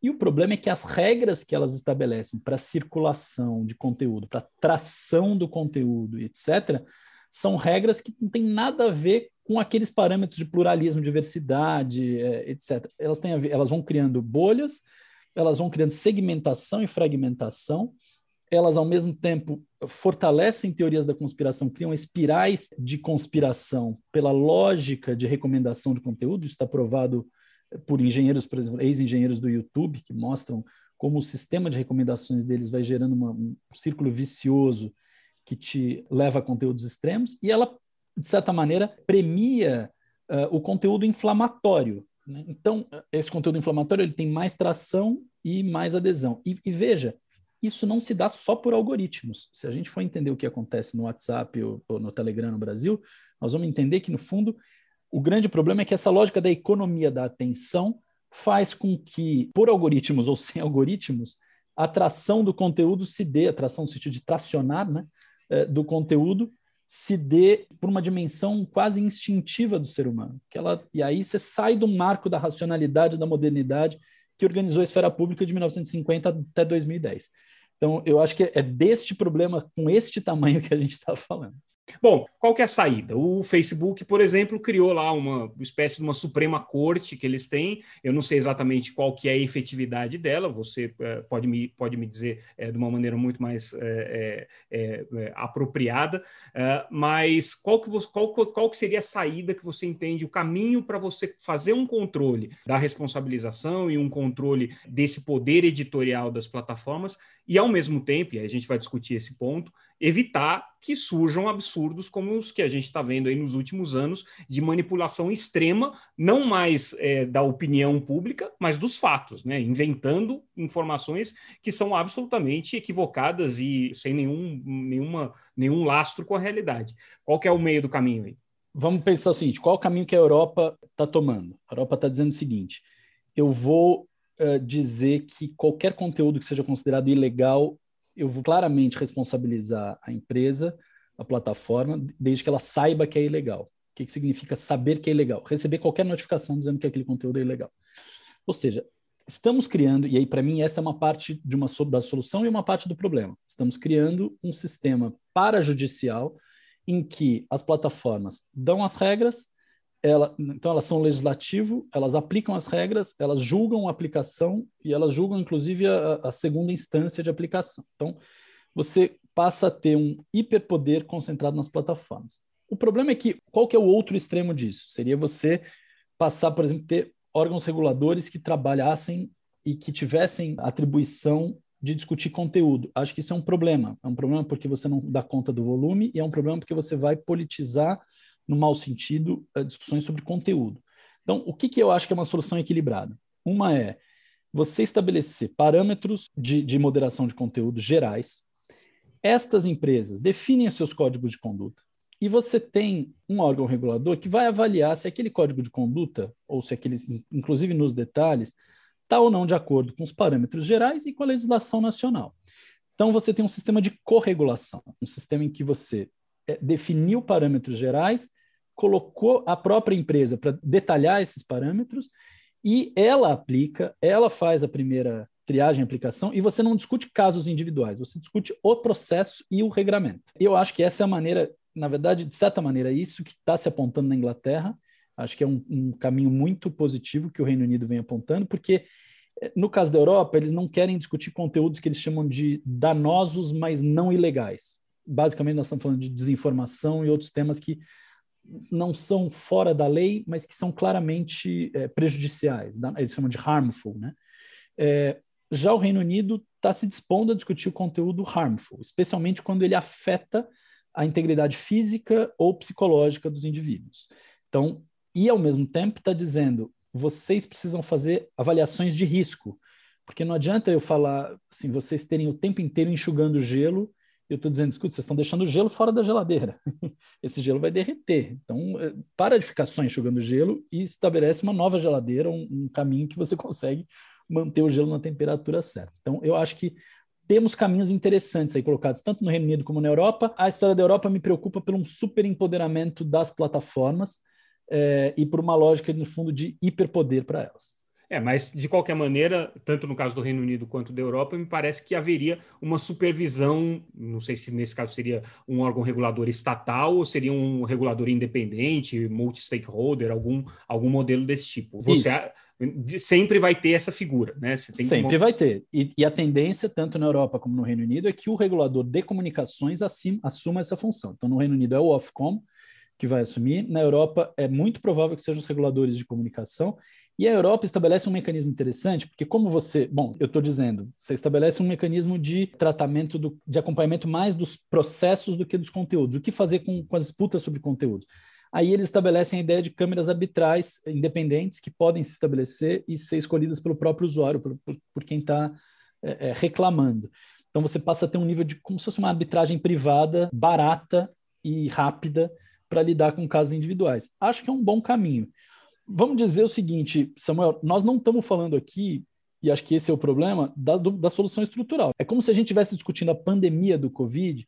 E o problema é que as regras que elas estabelecem para circulação de conteúdo, para tração do conteúdo, etc., são regras que não têm nada a ver com aqueles parâmetros de pluralismo, diversidade, é, etc. Elas, têm elas vão criando bolhas, elas vão criando segmentação e fragmentação, elas, ao mesmo tempo, fortalecem teorias da conspiração, criam espirais de conspiração pela lógica de recomendação de conteúdo. Isso está provado por engenheiros, por exemplo, ex-engenheiros do YouTube, que mostram como o sistema de recomendações deles vai gerando uma, um círculo vicioso que te leva a conteúdos extremos, e ela, de certa maneira, premia uh, o conteúdo inflamatório. Né? Então, esse conteúdo inflamatório ele tem mais tração e mais adesão. E, e veja, isso não se dá só por algoritmos. Se a gente for entender o que acontece no WhatsApp ou, ou no Telegram no Brasil, nós vamos entender que, no fundo, O grande problema é que essa lógica da economia da atenção faz com que, por algoritmos ou sem algoritmos, a atração do conteúdo se dê, atração no sentido de tracionar, né, é, do conteúdo, se dê por uma dimensão quase instintiva do ser humano. Que ela, e aí você sai do marco da racionalidade da modernidade que organizou a esfera pública de 1950 até 2010. Então, eu acho que é deste problema, com este tamanho, que a gente está falando. Bom, qual que é a saída? O Facebook, por exemplo, criou lá uma espécie de uma Suprema Corte que eles têm. Eu não sei exatamente qual que é a efetividade dela, você é, pode, me, pode me dizer é, de uma maneira muito mais é, apropriada, mas qual que, qual, qual que seria a saída que você entende, o caminho para você fazer um controle da responsabilização e um controle desse poder editorial das plataformas e, ao mesmo tempo, e a gente vai discutir esse ponto, evitar que surjam absurdos como os que a gente está vendo aí nos últimos anos de manipulação extrema, não mais é, da opinião pública, mas dos fatos, né? inventando informações que são absolutamente equivocadas e sem nenhum, nenhuma, nenhum lastro com a realidade. Qual que é o meio do caminho aí? Vamos pensar o seguinte: qual o caminho que a Europa está tomando? A Europa está dizendo o seguinte: eu vou uh, dizer que qualquer conteúdo que seja considerado ilegal eu vou claramente responsabilizar a empresa, a plataforma, desde que ela saiba que é ilegal. O que, que significa saber que é ilegal? Receber qualquer notificação dizendo que aquele conteúdo é ilegal. Ou seja, estamos criando, e aí para mim esta é uma parte de uma da solução e uma parte do problema. Estamos criando um sistema parajudicial em que as plataformas dão as regras, ela, então elas são legislativo, elas aplicam as regras, elas julgam a aplicação e elas julgam inclusive a, a segunda instância de aplicação. Então você passa a ter um hiperpoder concentrado nas plataformas. O problema é que qual que é o outro extremo disso? Seria você passar, por exemplo, ter órgãos reguladores que trabalhassem e que tivessem atribuição de discutir conteúdo. Acho que isso é um problema. É um problema porque você não dá conta do volume e é um problema porque você vai politizar no mau sentido, eh, discussões sobre conteúdo. Então, o que, que eu acho que é uma solução equilibrada? Uma é você estabelecer parâmetros de, de moderação de conteúdo gerais. Estas empresas definem seus códigos de conduta e você tem um órgão regulador que vai avaliar se aquele código de conduta, ou se aqueles, inclusive nos detalhes, está ou não de acordo com os parâmetros gerais e com a legislação nacional. Então, você tem um sistema de corregulação, um sistema em que você é, definiu parâmetros gerais colocou a própria empresa para detalhar esses parâmetros e ela aplica, ela faz a primeira triagem aplicação e você não discute casos individuais, você discute o processo e o regramento. Eu acho que essa é a maneira, na verdade, de certa maneira, isso que está se apontando na Inglaterra. Acho que é um, um caminho muito positivo que o Reino Unido vem apontando, porque eh, no caso da Europa, eles não querem discutir conteúdos que eles chamam de danosos, mas não ilegais. Basicamente, nós estamos falando de desinformação e outros temas que não são fora da lei, mas que são claramente é, prejudiciais. Eles chamam de harmful, né? É, já o Reino Unido está se dispondo a discutir o conteúdo harmful, especialmente quando ele afeta a integridade física ou psicológica dos indivíduos. Então, e ao mesmo tempo está dizendo, vocês precisam fazer avaliações de risco, porque não adianta eu falar assim, vocês terem o tempo inteiro enxugando gelo eu estou dizendo, escuta, vocês estão deixando o gelo fora da geladeira. Esse gelo vai derreter. Então, é, para de ficar só enxugando gelo e estabelece uma nova geladeira, um, um caminho que você consegue manter o gelo na temperatura certa. Então, eu acho que temos caminhos interessantes aí colocados, tanto no Reino Unido como na Europa. A história da Europa me preocupa por um super empoderamento das plataformas é, e por uma lógica, no fundo, de hiperpoder para elas. É, mas de qualquer maneira, tanto no caso do Reino Unido quanto da Europa, me parece que haveria uma supervisão, não sei se nesse caso seria um órgão regulador estatal ou seria um regulador independente, multi-stakeholder, algum, algum modelo desse tipo. Você sempre vai ter essa figura, né? sempre vai ter. E, e, a tendência, tanto na Europa como no Reino Unido, é que o regulador de comunicações assim, assuma essa função. Então, no Reino Unido é o Ofcom, que vai assumir. Na Europa, é muito provável que sejam os reguladores de comunicação. E a Europa estabelece um mecanismo interessante, porque como você, bom, eu estou dizendo, você estabelece um mecanismo de tratamento, do, de acompanhamento mais dos processos do que dos conteúdos. O que fazer com, com as disputas sobre conteúdos? Aí eles estabelecem a ideia de câmeras arbitrais independentes que podem se estabelecer e ser escolhidas pelo próprio usuário, por, por, por quem está é, é, reclamando. Então você passa a ter um nível de como se fosse uma arbitragem privada, barata e rápida para lidar com casos individuais. Acho que é um bom caminho. Vamos dizer o seguinte, Samuel, nós não estamos falando aqui, e acho que esse é o problema, da, do, da solução estrutural. É como se a gente estivesse discutindo a pandemia do Covid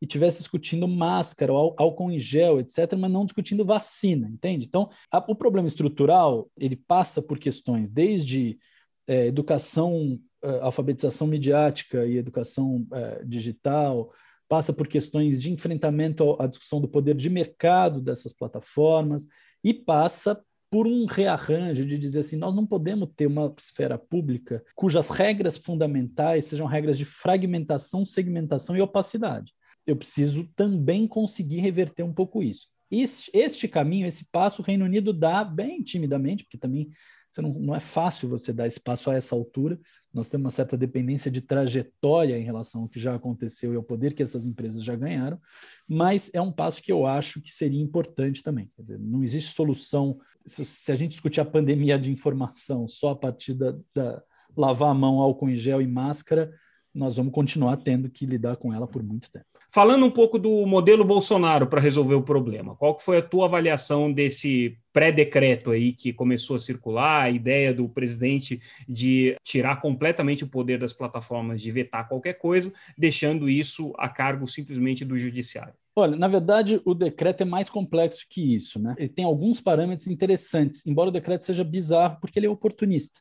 e estivesse discutindo máscara, álcool em gel, etc., mas não discutindo vacina, entende? Então, a, o problema estrutural, ele passa por questões desde é, educação, é, alfabetização midiática e educação é, digital, passa por questões de enfrentamento à discussão do poder de mercado dessas plataformas e passa por um rearranjo de dizer assim, nós não podemos ter uma esfera pública cujas regras fundamentais sejam regras de fragmentação, segmentação e opacidade. Eu preciso também conseguir reverter um pouco isso. Este, caminho, esse passo, o Reino Unido dá bem timidamente, porque também você não, não é fácil você dar espaço a essa altura. Nós temos uma certa dependência de trajetória em relação ao que já aconteceu e ao poder que essas empresas já ganharam, mas é um passo que eu acho que seria importante também. Quer dizer, não existe solução. Se, se a gente discutir a pandemia de informação só a partir da, da lavar a mão, álcool em gel e máscara, nós vamos continuar tendo que lidar com ela por muito tempo. Falando um pouco do modelo Bolsonaro para resolver o problema, qual foi a tua avaliação desse pré-decreto aí que começou a circular, a ideia do presidente de tirar completamente o poder das plataformas, de vetar qualquer coisa, deixando isso a cargo simplesmente do judiciário? Olha, na verdade, o decreto é mais complexo que isso, né? Ele tem alguns parâmetros interessantes, embora o decreto seja bizarro, porque ele é oportunista.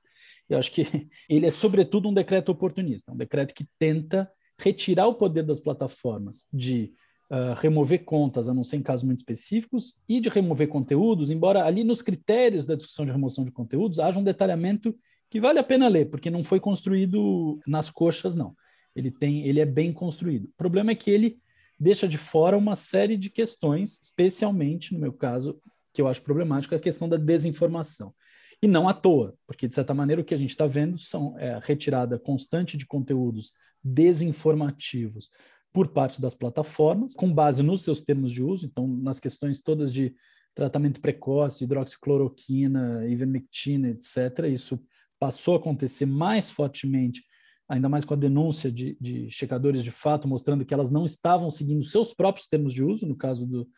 Eu acho que ele é, sobretudo, um decreto oportunista, um decreto que tenta retirar o poder das plataformas de uh, remover contas, a não ser em casos muito específicos, e de remover conteúdos, embora ali nos critérios da discussão de remoção de conteúdos haja um detalhamento que vale a pena ler, porque não foi construído nas coxas, não. Ele tem, ele é bem construído. O problema é que ele deixa de fora uma série de questões, especialmente, no meu caso, que eu acho problemático, a questão da desinformação. E não à toa, porque, de certa maneira, o que a gente está vendo são é, retirada constante de conteúdos desinformativos por parte das plataformas, com base nos seus termos de uso, então, nas questões todas de tratamento precoce, hidroxicloroquina, ivermectina, etc. Isso passou a acontecer mais fortemente, ainda mais com a denúncia de, de checadores de fato, mostrando que elas não estavam seguindo seus próprios termos de uso, no caso do,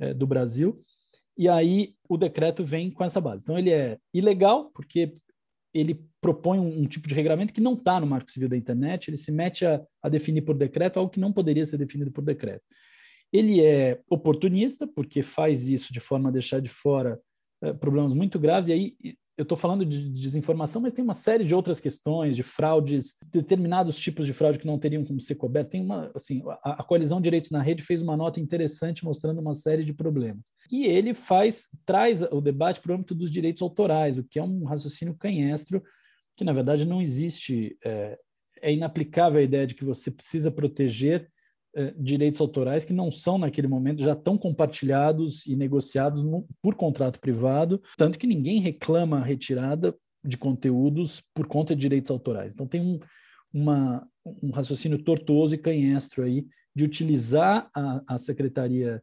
é, do Brasil. E aí o decreto vem com essa base. Então ele é ilegal, porque ele propõe um, um tipo de regulamento que não está no Marco Civil da Internet, ele se mete a, a, definir por decreto algo que não poderia ser definido por decreto. Ele é oportunista, porque faz isso de forma a deixar de fora é, problemas muito graves, e aí eu estou falando de desinformação, mas tem uma série de outras questões, de fraudes, determinados tipos de fraude que não teriam como ser cobertos. Tem uma, assim, a, a coalizão Direitos na Rede fez uma nota interessante mostrando uma série de problemas. E ele faz, traz o debate para o âmbito dos direitos autorais, o que é um raciocínio canhestro que na verdade não existe. É, é inaplicável a ideia de que você precisa proteger direitos autorais que não são, naquele momento, já tão compartilhados e negociados no, por contrato privado, tanto que ninguém reclama a retirada de conteúdos por conta de direitos autorais. Então, tem um, uma, um raciocínio tortuoso e canhestro aí de utilizar a, a Secretaria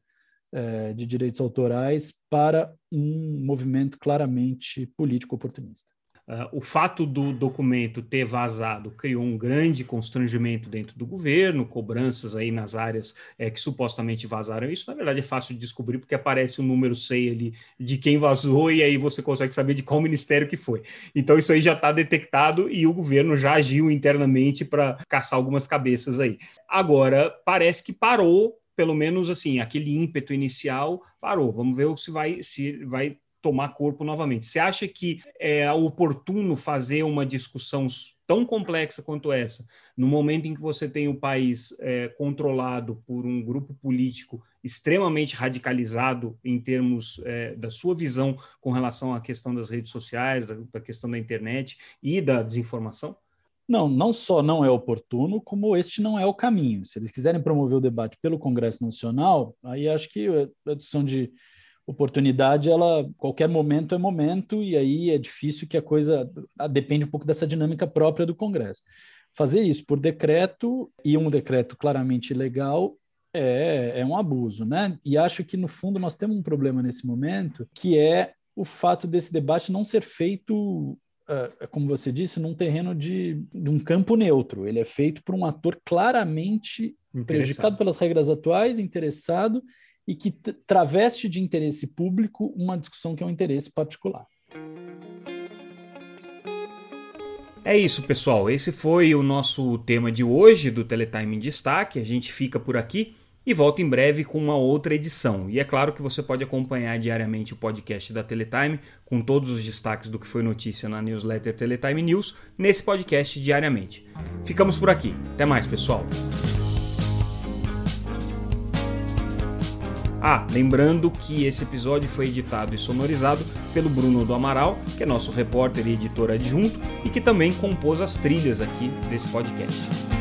eh, de Direitos Autorais para um movimento claramente político oportunista. Uh, o fato do documento ter vazado criou um grande constrangimento dentro do governo, cobranças aí nas áreas é, que supostamente vazaram isso. Na verdade, é fácil de descobrir porque aparece um número 6 ali de quem vazou e aí você consegue saber de qual ministério que foi. Então, isso aí já está detectado e o governo já agiu internamente para caçar algumas cabeças aí. Agora, parece que parou pelo menos assim, aquele ímpeto inicial parou. Vamos ver se vai se vai tomar corpo novamente. Você acha que é oportuno fazer uma discussão tão complexa quanto essa, no momento em que você tem o país é, controlado por um grupo político extremamente radicalizado em termos é, da sua visão com relação à questão das redes sociais, da, da questão da internet e da desinformação? Não, não só não é oportuno, como este não é o caminho. Se eles quiserem promover o debate pelo Congresso Nacional, aí acho que a discussão de oportunidade, ela qualquer momento é momento e aí é difícil que a coisa ah, depende um pouco dessa dinâmica própria do Congresso. Fazer isso por decreto e um decreto claramente ilegal é, é um abuso, né? E acho que no fundo nós temos um problema nesse momento que é o fato desse debate não ser feito Uh, como você disse, num terreno de, de, um campo neutro. Ele é feito por um ator claramente prejudicado pelas regras atuais, interessado e que traveste de interesse público uma discussão que é um interesse particular. É isso, pessoal. Esse foi o nosso tema de hoje do Teletime em Destaque. A gente fica por aqui e volta em breve com uma outra edição. E é claro que você pode acompanhar diariamente o podcast da Teletime com todos os destaques do que foi notícia na newsletter Teletime News nesse podcast diariamente. Ficamos por aqui. Até mais, pessoal. Ah, lembrando que esse episódio foi editado e sonorizado pelo Bruno do Amaral, que é nosso repórter e editor adjunto e que também compôs as trilhas aqui desse podcast.